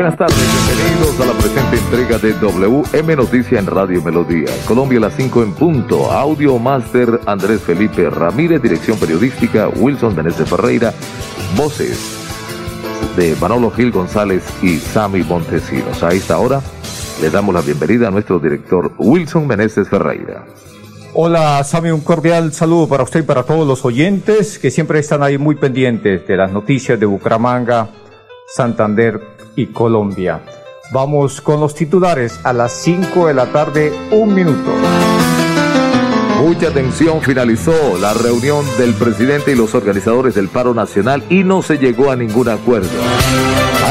Buenas tardes, bienvenidos a la presente entrega de WM Noticia en Radio Melodía. Colombia las 5 en punto. Audio Master Andrés Felipe Ramírez, dirección periodística Wilson Meneses Ferreira, voces de Manolo Gil González y Sammy Montesinos. A esta hora le damos la bienvenida a nuestro director Wilson Meneses Ferreira. Hola Sammy, un cordial saludo para usted y para todos los oyentes que siempre están ahí muy pendientes de las noticias de Bucaramanga, Santander y Colombia. Vamos con los titulares a las 5 de la tarde, un minuto. Mucha atención, finalizó la reunión del presidente y los organizadores del paro nacional y no se llegó a ningún acuerdo.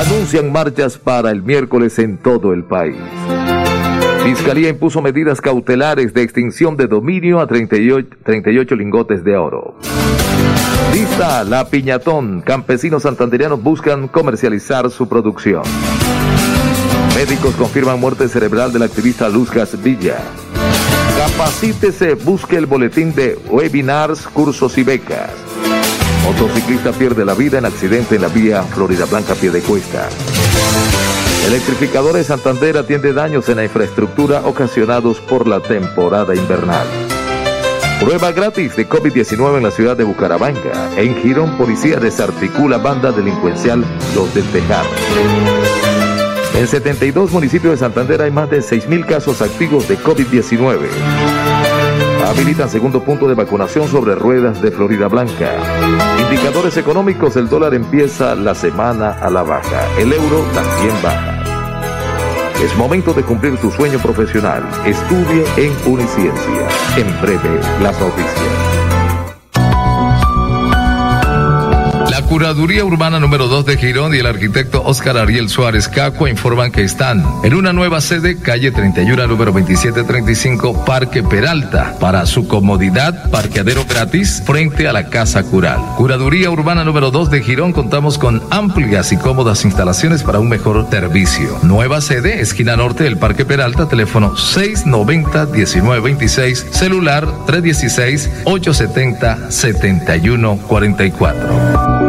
Anuncian marchas para el miércoles en todo el país. Fiscalía impuso medidas cautelares de extinción de dominio a 38, 38 lingotes de oro. Lista la piñatón. Campesinos santanderianos buscan comercializar su producción. Médicos confirman muerte cerebral del activista Luzcas Villa. Capacítese, busque el boletín de webinars, cursos y becas. Motociclista pierde la vida en accidente en la vía Florida Blanca Piedecuesta. Electrificadores Santander atiende daños en la infraestructura ocasionados por la temporada invernal. Prueba gratis de COVID-19 en la ciudad de Bucaramanga. En Girón, policía desarticula banda delincuencial Los del Tejar. En 72 municipios de Santander hay más de 6.000 casos activos de COVID-19. Habilitan segundo punto de vacunación sobre ruedas de Florida Blanca. Indicadores económicos, el dólar empieza la semana a la baja. El euro también baja. Es momento de cumplir tu sueño profesional. Estudie en Uniciencia. En breve, las noticias. Curaduría Urbana número 2 de Girón y el arquitecto Óscar Ariel Suárez Cacua informan que están en una nueva sede, calle 31, número 2735, Parque Peralta. Para su comodidad, parqueadero gratis frente a la Casa Cural. Curaduría Urbana número 2 de Girón, contamos con amplias y cómodas instalaciones para un mejor servicio. Nueva sede, esquina norte del Parque Peralta, teléfono 690-1926, celular 316-870-7144.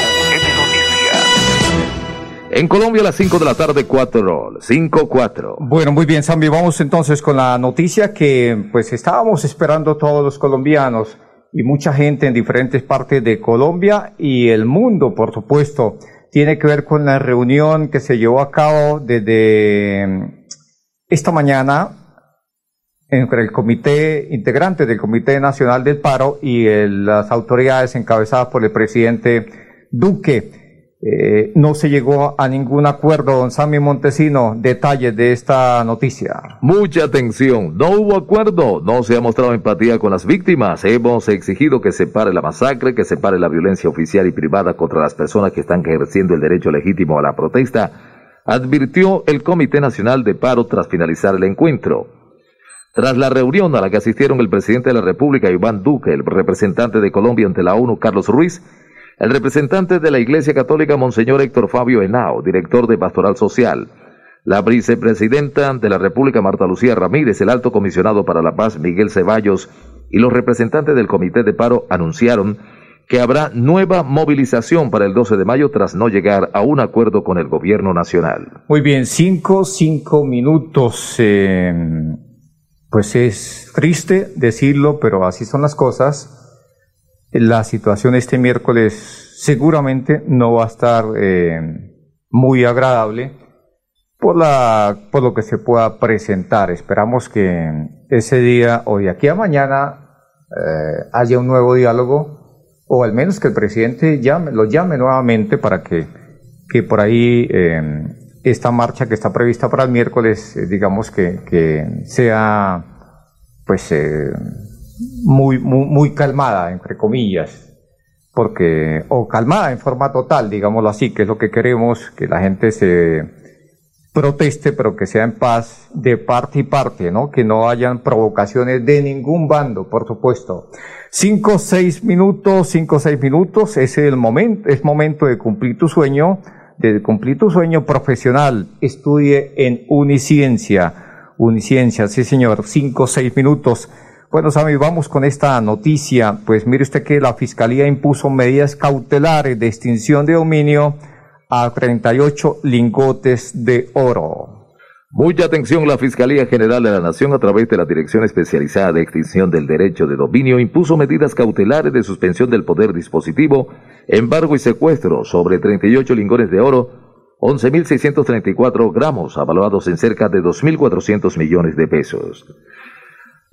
En Colombia a las 5 de la tarde, 4, 5, 4. Bueno, muy bien, Sammy, vamos entonces con la noticia que pues estábamos esperando todos los colombianos y mucha gente en diferentes partes de Colombia y el mundo, por supuesto. Tiene que ver con la reunión que se llevó a cabo desde esta mañana entre el comité integrante del Comité Nacional del Paro y las autoridades encabezadas por el presidente Duque. Eh, no se llegó a ningún acuerdo, don Sammy Montesino. Detalles de esta noticia. Mucha atención, no hubo acuerdo, no se ha mostrado empatía con las víctimas. Hemos exigido que se pare la masacre, que se pare la violencia oficial y privada contra las personas que están ejerciendo el derecho legítimo a la protesta. advirtió el Comité Nacional de Paro tras finalizar el encuentro. Tras la reunión a la que asistieron el presidente de la República, Iván Duque, el representante de Colombia ante la ONU, Carlos Ruiz, el representante de la Iglesia Católica, Monseñor Héctor Fabio Henao, director de Pastoral Social, la vicepresidenta de la República, Marta Lucía Ramírez, el alto comisionado para la paz, Miguel Ceballos, y los representantes del Comité de Paro anunciaron que habrá nueva movilización para el 12 de mayo tras no llegar a un acuerdo con el gobierno nacional. Muy bien, cinco, cinco minutos. Eh, pues es triste decirlo, pero así son las cosas. La situación este miércoles seguramente no va a estar eh, muy agradable por, la, por lo que se pueda presentar. Esperamos que ese día o de aquí a mañana eh, haya un nuevo diálogo o al menos que el presidente llame, lo llame nuevamente para que, que por ahí eh, esta marcha que está prevista para el miércoles, eh, digamos que, que, sea pues muy, muy, muy calmada, entre comillas, porque, o calmada en forma total, digámoslo así, que es lo que queremos, que la gente se proteste, pero que sea en paz de parte y parte, ¿no? Que no hayan provocaciones de ningún bando, por supuesto. Cinco, seis minutos, cinco, seis minutos, es el momento, es momento de cumplir tu sueño, de cumplir tu sueño profesional. Estudie en Uniciencia. Uniciencia, sí señor, cinco, seis minutos. Bueno, Sammy, vamos con esta noticia. Pues mire usted que la Fiscalía impuso medidas cautelares de extinción de dominio a 38 lingotes de oro. Mucha atención, la Fiscalía General de la Nación, a través de la Dirección Especializada de Extinción del Derecho de Dominio, impuso medidas cautelares de suspensión del poder dispositivo, embargo y secuestro sobre 38 lingotes de oro, 11.634 gramos, avaluados en cerca de 2.400 millones de pesos.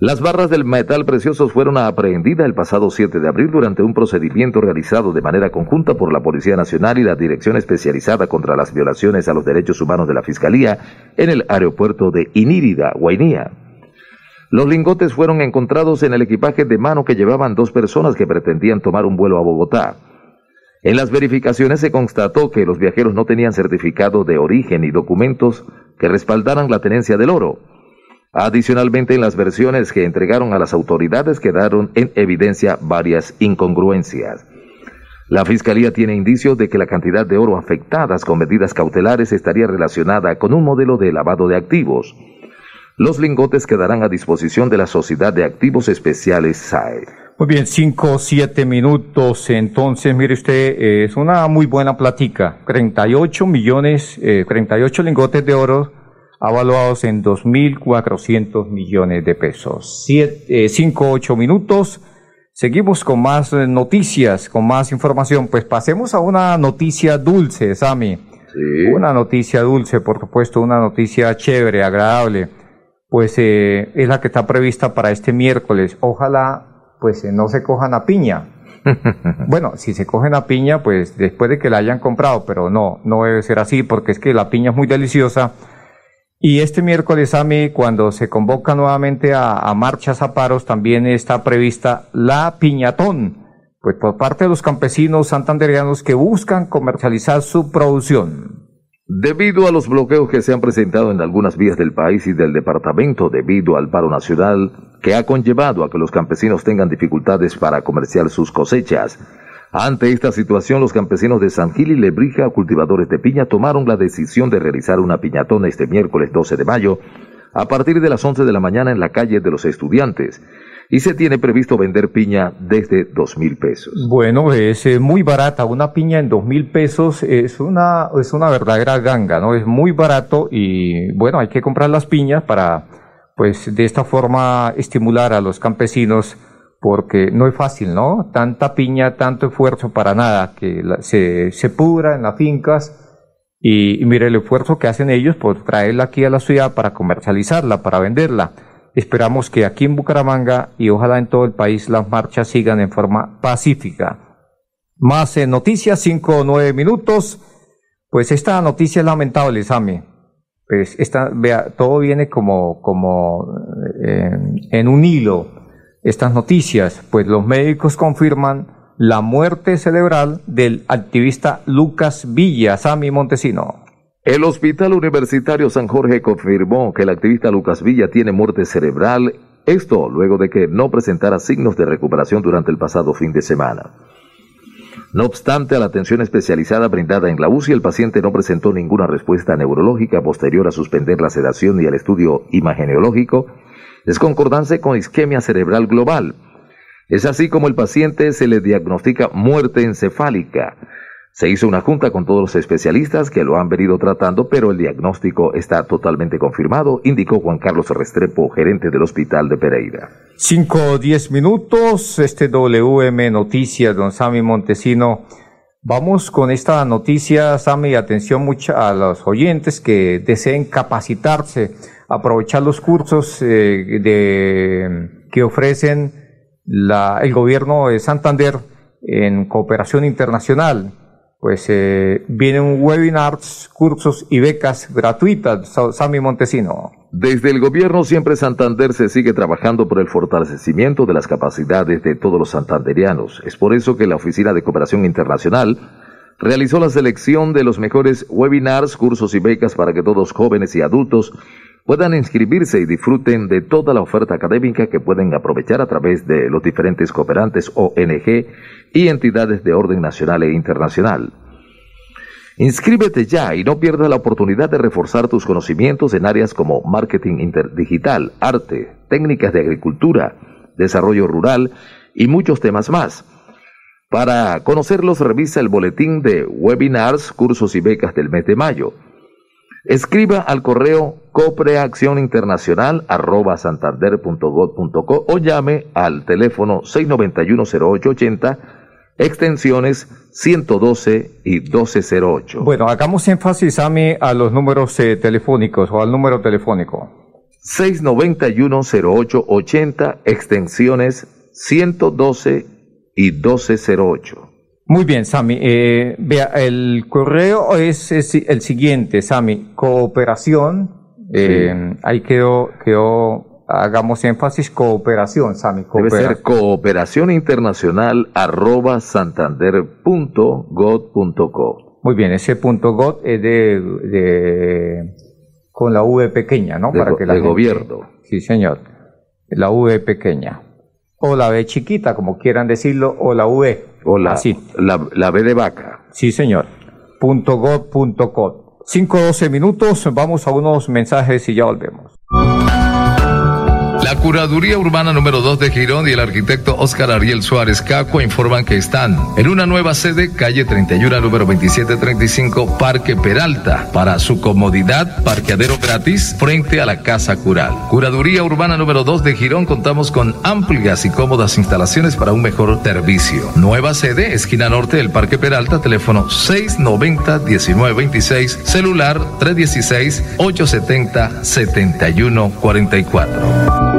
Las barras del metal precioso fueron aprehendidas el pasado 7 de abril durante un procedimiento realizado de manera conjunta por la Policía Nacional y la Dirección Especializada contra las Violaciones a los Derechos Humanos de la Fiscalía en el aeropuerto de Inírida, Guainía. Los lingotes fueron encontrados en el equipaje de mano que llevaban dos personas que pretendían tomar un vuelo a Bogotá. En las verificaciones se constató que los viajeros no tenían certificado de origen y documentos que respaldaran la tenencia del oro. Adicionalmente, en las versiones que entregaron a las autoridades quedaron en evidencia varias incongruencias. La Fiscalía tiene indicios de que la cantidad de oro afectadas con medidas cautelares estaría relacionada con un modelo de lavado de activos. Los lingotes quedarán a disposición de la Sociedad de Activos Especiales SAE. Muy bien, cinco siete minutos. Entonces, mire usted, es una muy buena plática. 38 millones, eh, 38 lingotes de oro avaluados en 2.400 millones de pesos. Siete, 5, eh, 8 minutos. Seguimos con más eh, noticias, con más información. Pues pasemos a una noticia dulce, Sami. Sí. Una noticia dulce, por supuesto, una noticia chévere, agradable. Pues eh, es la que está prevista para este miércoles. Ojalá, pues no se cojan a piña. bueno, si se cogen a piña, pues después de que la hayan comprado, pero no, no debe ser así, porque es que la piña es muy deliciosa y este miércoles, a mí, cuando se convoca nuevamente a, marchas a paros, también está prevista la piñatón, pues por parte de los campesinos santandereanos que buscan comercializar su producción. Debido a los bloqueos que se han presentado en algunas vías del país y del departamento debido al paro nacional que ha conllevado a que los campesinos tengan dificultades para comerciar sus cosechas, ante esta situación, los campesinos de San Gil y Lebrija, cultivadores de piña, tomaron la decisión de realizar una piñatona este miércoles 12 de mayo a partir de las 11 de la mañana en la calle de los estudiantes. Y se tiene previsto vender piña desde dos mil pesos. Bueno, es muy barata. Una piña en dos mil pesos es una, es una verdadera ganga, ¿no? Es muy barato y bueno, hay que comprar las piñas para, pues, de esta forma estimular a los campesinos porque no es fácil, ¿no? Tanta piña, tanto esfuerzo para nada, que se, se pudra en las fincas y, mire el esfuerzo que hacen ellos por traerla aquí a la ciudad para comercializarla, para venderla. Esperamos que aquí en Bucaramanga y ojalá en todo el país las marchas sigan en forma pacífica. Más en noticias, cinco o nueve minutos. Pues esta noticia es lamentable, Sami. Pues esta, vea, todo viene como, como eh, en un hilo estas noticias, pues los médicos confirman la muerte cerebral del activista Lucas Villa, Sami Montesino. El Hospital Universitario San Jorge confirmó que el activista Lucas Villa tiene muerte cerebral, esto luego de que no presentara signos de recuperación durante el pasado fin de semana. No obstante, a la atención especializada brindada en la UCI, el paciente no presentó ninguna respuesta neurológica posterior a suspender la sedación y el estudio imageneológico, desconcordancia con isquemia cerebral global. Es así como el paciente se le diagnostica muerte encefálica. Se hizo una junta con todos los especialistas que lo han venido tratando, pero el diagnóstico está totalmente confirmado, indicó Juan Carlos Restrepo, gerente del Hospital de Pereira. Cinco o diez minutos, este WM Noticias, don Sami Montesino. Vamos con esta noticia, Sami, atención mucha a los oyentes que deseen capacitarse, aprovechar los cursos eh, que ofrecen la, el gobierno de Santander en cooperación internacional pues eh, vienen webinars, cursos y becas gratuitas. Sami Montesino. Desde el gobierno siempre Santander se sigue trabajando por el fortalecimiento de las capacidades de todos los santanderianos. Es por eso que la Oficina de Cooperación Internacional realizó la selección de los mejores webinars, cursos y becas para que todos jóvenes y adultos puedan inscribirse y disfruten de toda la oferta académica que pueden aprovechar a través de los diferentes cooperantes ONG y entidades de orden nacional e internacional. Inscríbete ya y no pierdas la oportunidad de reforzar tus conocimientos en áreas como marketing interdigital, arte, técnicas de agricultura, desarrollo rural y muchos temas más. Para conocerlos, revisa el boletín de webinars, cursos y becas del mes de mayo. Escriba al correo copreaccioninternacional@santander.gov.co o llame al teléfono 691-0880 extensiones 112 y 1208. Bueno, hagamos énfasis, Ami, a los números eh, telefónicos o al número telefónico. 691-0880, extensiones 112 y 1208. Muy bien, Sami. Eh, vea, el correo es, el siguiente, Sami. Cooperación. Eh, ahí quedó, quedó hagamos énfasis, cooperación, Sami. Debe ser cooperación internacional arroba santander.gov.co. Muy bien, ese punto .gov es de, de, con la V pequeña, ¿no? De, Para que la gobierno. Sí, señor. La V pequeña. O la B chiquita, como quieran decirlo, o la V. O la, Así. la, la B de vaca. Sí, señor. Punto .gov, punto .co. 5 minutos, vamos a unos mensajes y ya volvemos. La Curaduría Urbana número 2 de Girón y el arquitecto Oscar Ariel Suárez Cacua informan que están en una nueva sede, calle 31, número 2735, Parque Peralta. Para su comodidad, parqueadero gratis frente a la Casa Cural. Curaduría Urbana número 2 de Girón, contamos con amplias y cómodas instalaciones para un mejor servicio. Nueva sede, esquina norte del Parque Peralta, teléfono 690-1926, celular 316-870-7144.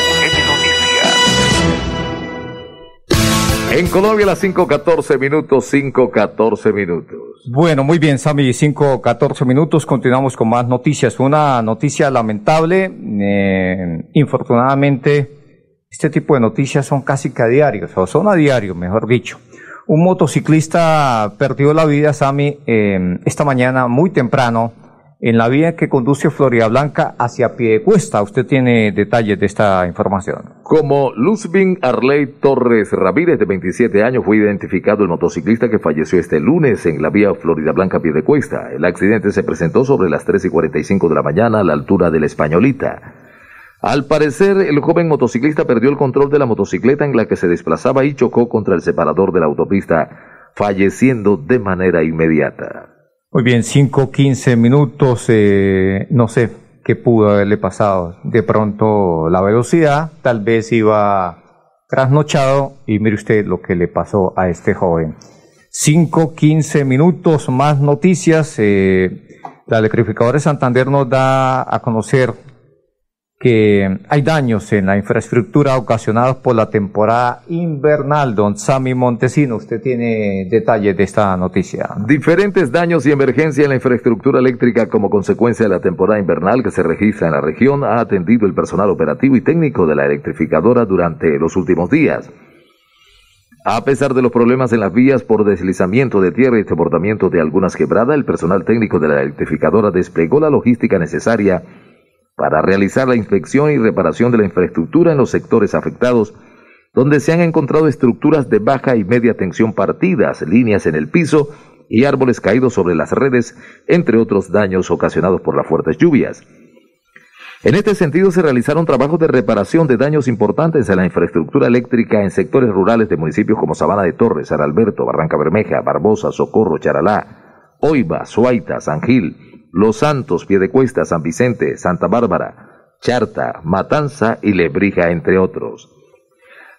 En Colombia las 5.14 minutos, 5.14 minutos. Bueno, muy bien, Sami, 5.14 minutos. Continuamos con más noticias. Una noticia lamentable eh, infortunadamente, este tipo de noticias son casi que a diario, o son a diario, mejor dicho. Un motociclista perdió la vida, Sami, eh, esta mañana muy temprano en la vía que conduce Florida Blanca hacia Piedecuesta. Usted tiene detalles de esta información. Como Luzbin Arley Torres Ramírez, de 27 años, fue identificado el motociclista que falleció este lunes en la vía Florida Blanca Piedecuesta. El accidente se presentó sobre las 3 y 45 de la mañana a la altura de la Españolita. Al parecer, el joven motociclista perdió el control de la motocicleta en la que se desplazaba y chocó contra el separador de la autopista, falleciendo de manera inmediata. Muy bien, 5, 15 minutos, eh, no sé qué pudo haberle pasado. De pronto la velocidad, tal vez iba trasnochado y mire usted lo que le pasó a este joven. 5, 15 minutos, más noticias. Eh, la electrificadora de Santander nos da a conocer que hay daños en la infraestructura ocasionados por la temporada invernal. Don Sami Montesino, usted tiene detalles de esta noticia. Diferentes daños y emergencia en la infraestructura eléctrica como consecuencia de la temporada invernal que se registra en la región ha atendido el personal operativo y técnico de la electrificadora durante los últimos días. A pesar de los problemas en las vías por deslizamiento de tierra y desbordamiento de algunas quebradas, el personal técnico de la electrificadora desplegó la logística necesaria para realizar la inspección y reparación de la infraestructura en los sectores afectados, donde se han encontrado estructuras de baja y media tensión partidas, líneas en el piso y árboles caídos sobre las redes, entre otros daños ocasionados por las fuertes lluvias. En este sentido, se realizaron trabajos de reparación de daños importantes en la infraestructura eléctrica en sectores rurales de municipios como Sabana de Torres, San Alberto, Barranca Bermeja, Barbosa, Socorro, Charalá, Oiva, Suaita, San Gil, los Santos, Piedecuesta, San Vicente, Santa Bárbara, Charta, Matanza y Lebrija, entre otros.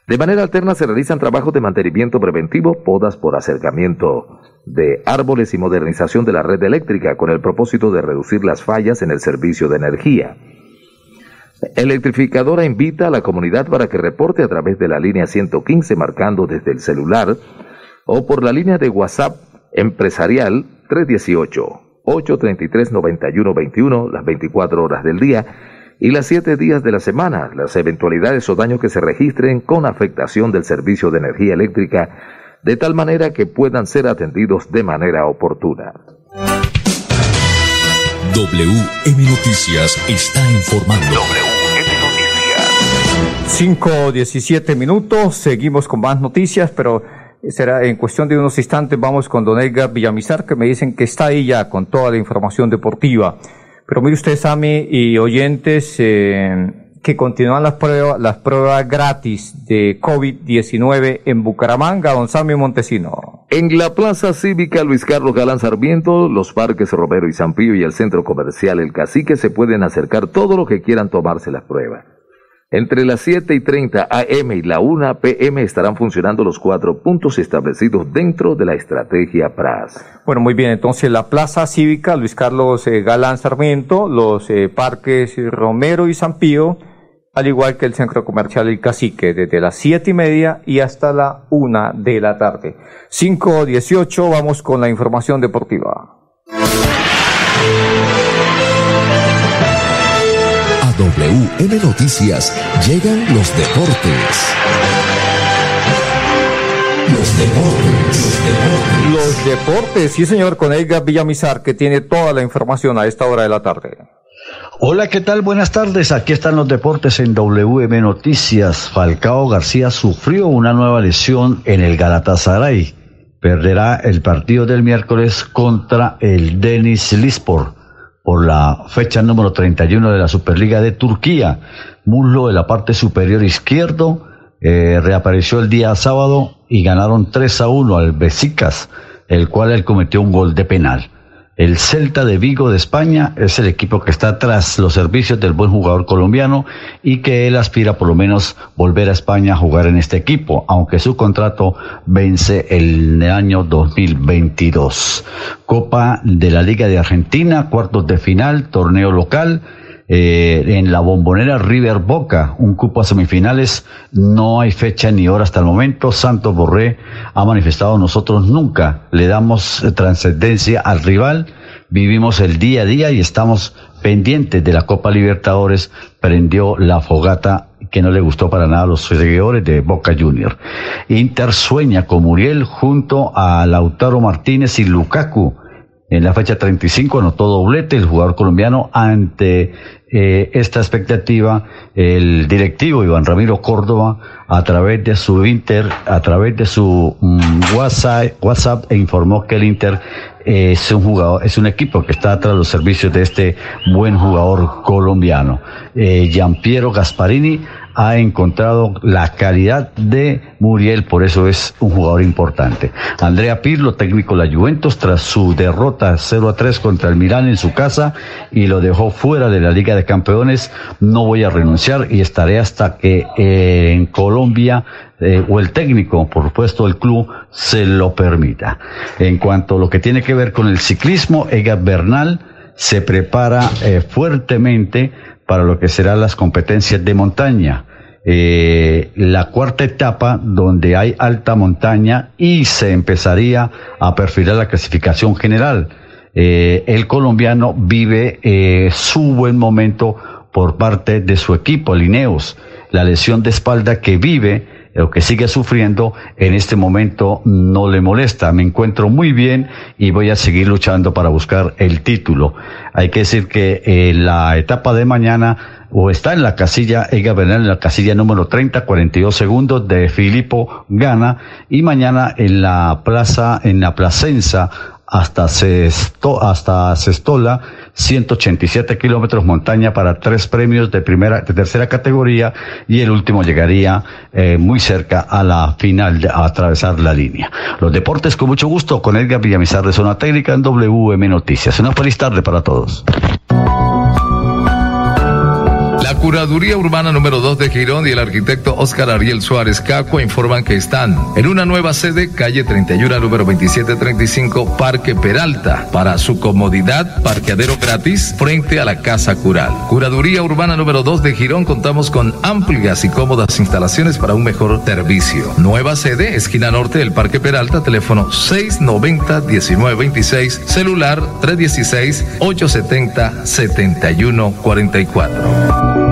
De manera alterna se realizan trabajos de mantenimiento preventivo, podas por acercamiento de árboles y modernización de la red eléctrica con el propósito de reducir las fallas en el servicio de energía. Electrificadora invita a la comunidad para que reporte a través de la línea 115 marcando desde el celular o por la línea de WhatsApp empresarial 318 833-9121 las 24 horas del día y las 7 días de la semana, las eventualidades o daños que se registren con afectación del servicio de energía eléctrica, de tal manera que puedan ser atendidos de manera oportuna. WM Noticias está informando. WM Noticias. 5.17 minutos, seguimos con más noticias, pero será en cuestión de unos instantes. Vamos con Don Edgar Villamizar, que me dicen que está ahí ya con toda la información deportiva. Pero mire usted, Sami y oyentes, eh, que continúan las pruebas, las pruebas gratis de COVID-19 en Bucaramanga, don Sami Montesino. En la Plaza Cívica Luis Carlos Galán Sarmiento, los parques Romero y Zampillo y el centro comercial El Cacique se pueden acercar todo lo que quieran tomarse las pruebas. Entre las 7 y 30 AM y la 1 PM estarán funcionando los cuatro puntos establecidos dentro de la estrategia PRAS. Bueno, muy bien. Entonces, la Plaza Cívica Luis Carlos eh, Galán Sarmiento, los eh, parques Romero y San Pío, al igual que el centro comercial El Cacique, desde las 7 y media y hasta la 1 de la tarde. 5.18, vamos con la información deportiva. WM Noticias llegan los deportes. Los deportes, los deportes. sí señor, con Edgar Villamizar, que tiene toda la información a esta hora de la tarde. Hola, ¿qué tal? Buenas tardes. Aquí están los deportes en WM Noticias. Falcao García sufrió una nueva lesión en el Galatasaray. Perderá el partido del miércoles contra el Denis Lispor por la fecha número 31 de la Superliga de Turquía. Muslo de la parte superior izquierdo eh, reapareció el día sábado y ganaron 3 a 1 al Besicas, el cual él cometió un gol de penal. El Celta de Vigo de España es el equipo que está tras los servicios del buen jugador colombiano y que él aspira por lo menos volver a España a jugar en este equipo, aunque su contrato vence el año 2022. Copa de la Liga de Argentina, cuartos de final, torneo local. Eh, en la bombonera River Boca, un cupo a semifinales, no hay fecha ni hora hasta el momento. Santos Borré ha manifestado nosotros nunca le damos trascendencia al rival, vivimos el día a día y estamos pendientes de la Copa Libertadores prendió la fogata que no le gustó para nada a los seguidores de Boca Junior. Inter sueña con Muriel junto a Lautaro Martínez y Lukaku. En la fecha 35 anotó doblete el jugador colombiano ante eh, esta expectativa. El directivo Iván Ramiro Córdoba a través de su Inter, a través de su mm, WhatsApp, WhatsApp e informó que el Inter es un jugador, es un equipo que está tras los servicios de este buen jugador colombiano. Eh, Giampiero Gasparini ha encontrado la calidad de Muriel, por eso es un jugador importante. Andrea Pirlo, técnico de la Juventus, tras su derrota 0 a 3 contra el Milán en su casa y lo dejó fuera de la Liga de Campeones, no voy a renunciar y estaré hasta que eh, en Colombia eh, o el técnico, por supuesto, el club se lo permita. En cuanto a lo que tiene que ver con el ciclismo, Ega Bernal se prepara eh, fuertemente para lo que serán las competencias de montaña. Eh, la cuarta etapa donde hay alta montaña y se empezaría a perfilar la clasificación general. el colombiano vive su buen momento por parte de su equipo, Lineos. La lesión de espalda que vive lo que sigue sufriendo, en este momento no le molesta. Me encuentro muy bien y voy a seguir luchando para buscar el título. Hay que decir que en eh, la etapa de mañana o está en la casilla Ega Bernal en la casilla número 30, 42 segundos de Filipo Gana y mañana en la plaza, en la Placenza hasta hasta Sestola 187 kilómetros montaña para tres premios de primera, de tercera categoría y el último llegaría eh, muy cerca a la final, de, a atravesar la línea. Los deportes con mucho gusto con Edgar Villamizar de Zona Técnica en WM Noticias. Una feliz tarde para todos. Curaduría Urbana número 2 de Girón y el arquitecto Oscar Ariel Suárez Cacua informan que están en una nueva sede, calle 31, número 2735, Parque Peralta. Para su comodidad, parqueadero gratis frente a la Casa Cural. Curaduría Urbana número 2 de Girón, contamos con amplias y cómodas instalaciones para un mejor servicio. Nueva sede, esquina norte del Parque Peralta, teléfono 690-1926, celular 316-870-7144.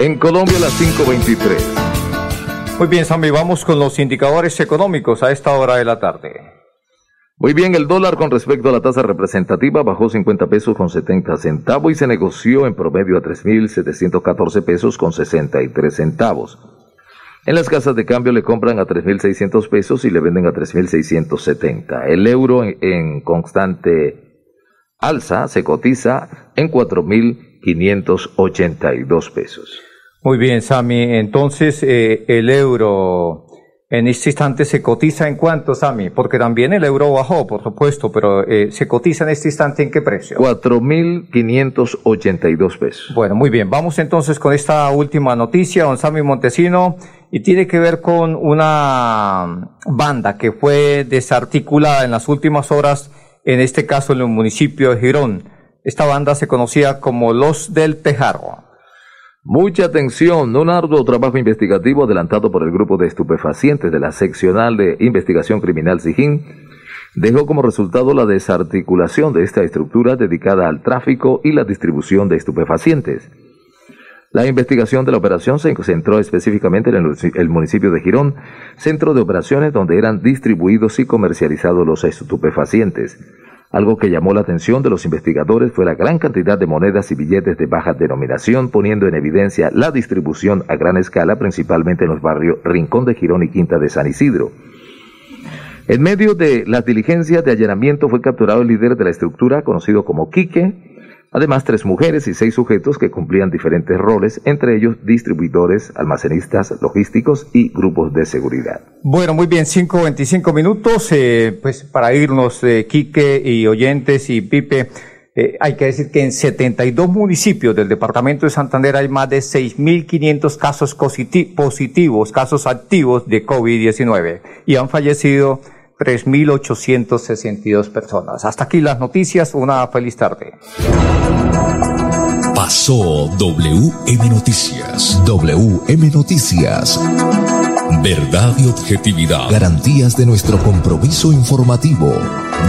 En Colombia las 523. Muy bien, Sammy, vamos con los indicadores económicos a esta hora de la tarde. Muy bien, el dólar con respecto a la tasa representativa bajó 50 pesos con 70 centavos y se negoció en promedio a 3.714 pesos con 63 centavos. En las casas de cambio le compran a 3.600 pesos y le venden a 3.670. El euro en, en constante alza se cotiza en 4.582 pesos. Muy bien, Sami. Entonces, eh, el euro en este instante se cotiza en cuánto, Sami? Porque también el euro bajó, por supuesto, pero eh, se cotiza en este instante en qué precio? 4.582 pesos. Bueno, muy bien. Vamos entonces con esta última noticia, don Sami Montesino, y tiene que ver con una banda que fue desarticulada en las últimas horas, en este caso en el municipio de Girón. Esta banda se conocía como Los del Tejarro. Mucha atención, un arduo trabajo investigativo adelantado por el grupo de estupefacientes de la seccional de investigación criminal Sijín dejó como resultado la desarticulación de esta estructura dedicada al tráfico y la distribución de estupefacientes. La investigación de la operación se concentró específicamente en el, municipio de Girón, centro de operaciones donde eran distribuidos y comercializados los estupefacientes. Algo que llamó la atención de los investigadores fue la gran cantidad de monedas y billetes de baja denominación, poniendo en evidencia la distribución a gran escala, principalmente en los barrios Rincón de Girón y Quinta de San Isidro. En medio de las diligencias de allanamiento fue capturado el líder de la estructura, conocido como Quique, Además, tres mujeres y seis sujetos que cumplían diferentes roles, entre ellos distribuidores, almacenistas, logísticos y grupos de seguridad. Bueno, muy bien, 5.25 minutos, eh, pues para irnos, eh, Quique y oyentes y Pipe, eh, hay que decir que en 72 municipios del departamento de Santander hay más de 6.500 casos positivos, casos activos de COVID-19 y han fallecido 3.862 personas. Hasta aquí las noticias. Una feliz tarde. Pasó WM Noticias. WM Noticias. Verdad y objetividad. Garantías de nuestro compromiso informativo.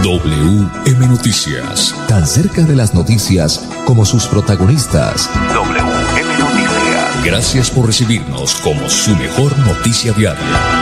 WM Noticias. Tan cerca de las noticias como sus protagonistas. WM Noticias. Gracias por recibirnos como su mejor noticia diaria.